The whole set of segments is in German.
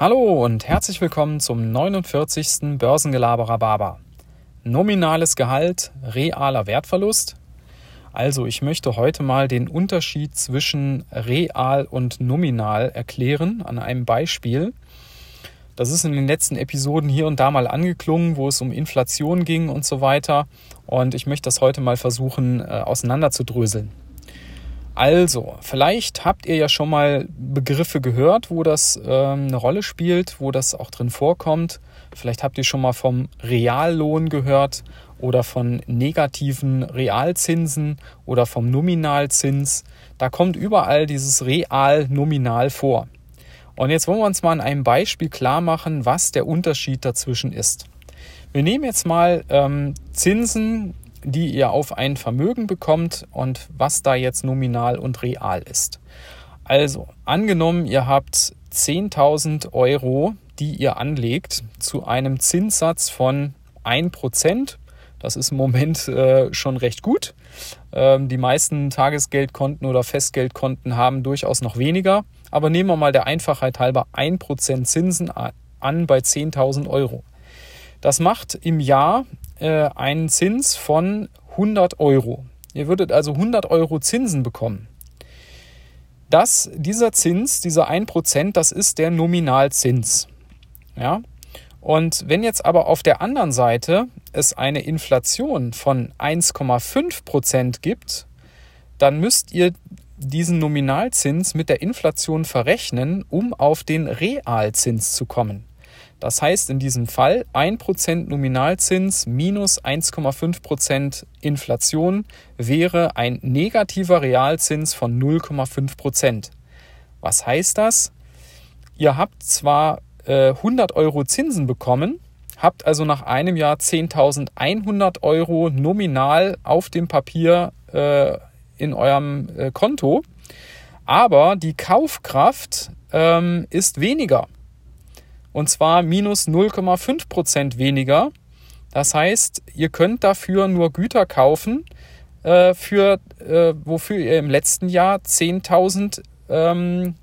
Hallo und herzlich willkommen zum 49. Börsengelaberer Baba. Nominales Gehalt, realer Wertverlust. Also ich möchte heute mal den Unterschied zwischen real und nominal erklären an einem Beispiel. Das ist in den letzten Episoden hier und da mal angeklungen, wo es um Inflation ging und so weiter. Und ich möchte das heute mal versuchen äh, auseinanderzudröseln. Also, vielleicht habt ihr ja schon mal Begriffe gehört, wo das ähm, eine Rolle spielt, wo das auch drin vorkommt. Vielleicht habt ihr schon mal vom Reallohn gehört oder von negativen Realzinsen oder vom Nominalzins. Da kommt überall dieses Real-Nominal vor. Und jetzt wollen wir uns mal an einem Beispiel klar machen, was der Unterschied dazwischen ist. Wir nehmen jetzt mal ähm, Zinsen die ihr auf ein Vermögen bekommt und was da jetzt nominal und real ist. Also, angenommen, ihr habt 10.000 Euro, die ihr anlegt zu einem Zinssatz von 1%. Das ist im Moment äh, schon recht gut. Ähm, die meisten Tagesgeldkonten oder Festgeldkonten haben durchaus noch weniger. Aber nehmen wir mal der Einfachheit halber 1% Zinsen an bei 10.000 Euro. Das macht im Jahr äh, einen Zins von 100 Euro. Ihr würdet also 100 Euro Zinsen bekommen. Das, dieser Zins, dieser 1%, das ist der Nominalzins. Ja? Und wenn jetzt aber auf der anderen Seite es eine Inflation von 1,5% gibt, dann müsst ihr diesen Nominalzins mit der Inflation verrechnen, um auf den Realzins zu kommen. Das heißt in diesem Fall 1% Nominalzins minus 1,5% Inflation wäre ein negativer Realzins von 0,5%. Was heißt das? Ihr habt zwar äh, 100 Euro Zinsen bekommen, habt also nach einem Jahr 10.100 Euro nominal auf dem Papier äh, in eurem äh, Konto, aber die Kaufkraft ähm, ist weniger und zwar minus 0,5 Prozent weniger. Das heißt, ihr könnt dafür nur Güter kaufen, äh, für, äh, wofür ihr im letzten Jahr 10.150 ähm,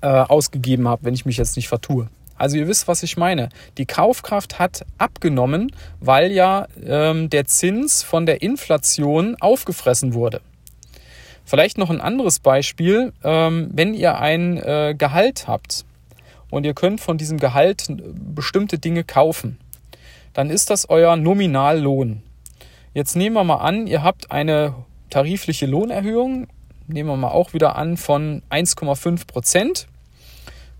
äh, ausgegeben habt, wenn ich mich jetzt nicht vertue. Also ihr wisst, was ich meine. Die Kaufkraft hat abgenommen, weil ja ähm, der Zins von der Inflation aufgefressen wurde. Vielleicht noch ein anderes Beispiel, ähm, wenn ihr ein äh, Gehalt habt und ihr könnt von diesem Gehalt bestimmte Dinge kaufen, dann ist das euer Nominallohn. Jetzt nehmen wir mal an, ihr habt eine tarifliche Lohnerhöhung, nehmen wir mal auch wieder an von 1,5 Prozent,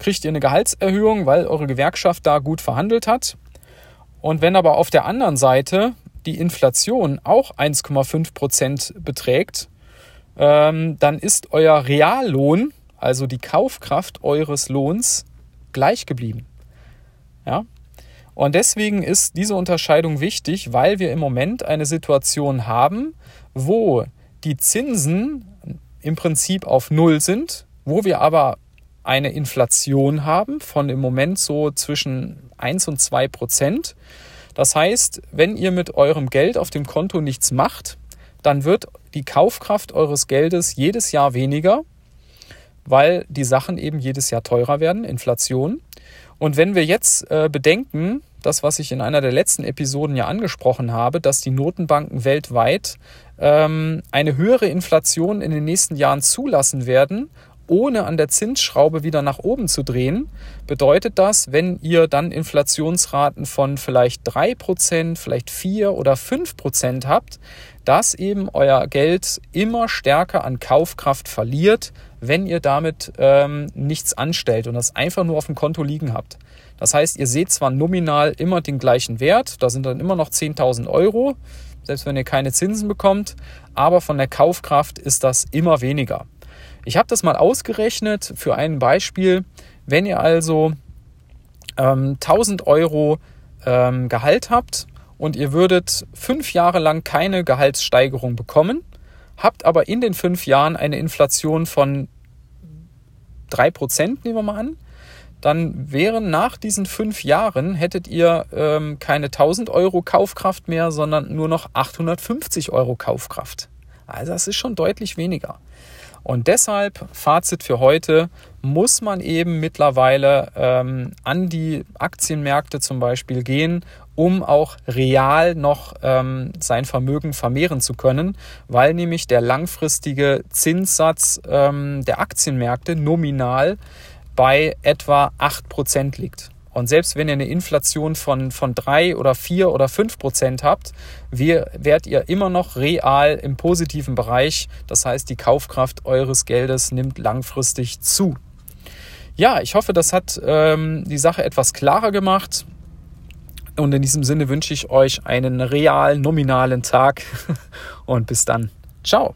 kriegt ihr eine Gehaltserhöhung, weil eure Gewerkschaft da gut verhandelt hat. Und wenn aber auf der anderen Seite die Inflation auch 1,5 Prozent beträgt, ähm, dann ist euer Reallohn, also die Kaufkraft eures Lohns, gleich geblieben. Ja? Und deswegen ist diese Unterscheidung wichtig, weil wir im Moment eine Situation haben, wo die Zinsen im Prinzip auf Null sind, wo wir aber eine Inflation haben von im Moment so zwischen 1 und 2 Prozent. Das heißt, wenn ihr mit eurem Geld auf dem Konto nichts macht, dann wird die Kaufkraft eures Geldes jedes Jahr weniger, weil die Sachen eben jedes Jahr teurer werden, Inflation. Und wenn wir jetzt äh, bedenken, das, was ich in einer der letzten Episoden ja angesprochen habe, dass die Notenbanken weltweit ähm, eine höhere Inflation in den nächsten Jahren zulassen werden, ohne an der Zinsschraube wieder nach oben zu drehen, bedeutet das, wenn ihr dann Inflationsraten von vielleicht 3%, vielleicht 4 oder 5% habt, dass eben euer Geld immer stärker an Kaufkraft verliert, wenn ihr damit ähm, nichts anstellt und das einfach nur auf dem Konto liegen habt. Das heißt, ihr seht zwar nominal immer den gleichen Wert, da sind dann immer noch 10.000 Euro, selbst wenn ihr keine Zinsen bekommt, aber von der Kaufkraft ist das immer weniger. Ich habe das mal ausgerechnet für ein Beispiel. Wenn ihr also ähm, 1000 Euro ähm, Gehalt habt und ihr würdet fünf Jahre lang keine Gehaltssteigerung bekommen, habt aber in den fünf Jahren eine Inflation von 3%, nehmen wir mal an, dann wären nach diesen fünf Jahren, hättet ihr ähm, keine 1000 Euro Kaufkraft mehr, sondern nur noch 850 Euro Kaufkraft. Also das ist schon deutlich weniger. Und deshalb, Fazit für heute, muss man eben mittlerweile ähm, an die Aktienmärkte zum Beispiel gehen, um auch real noch ähm, sein Vermögen vermehren zu können, weil nämlich der langfristige Zinssatz ähm, der Aktienmärkte nominal bei etwa 8% liegt. Und selbst wenn ihr eine Inflation von, von 3 oder 4 oder 5 Prozent habt, wir, werdet ihr immer noch real im positiven Bereich. Das heißt, die Kaufkraft eures Geldes nimmt langfristig zu. Ja, ich hoffe, das hat ähm, die Sache etwas klarer gemacht. Und in diesem Sinne wünsche ich euch einen real nominalen Tag und bis dann. Ciao.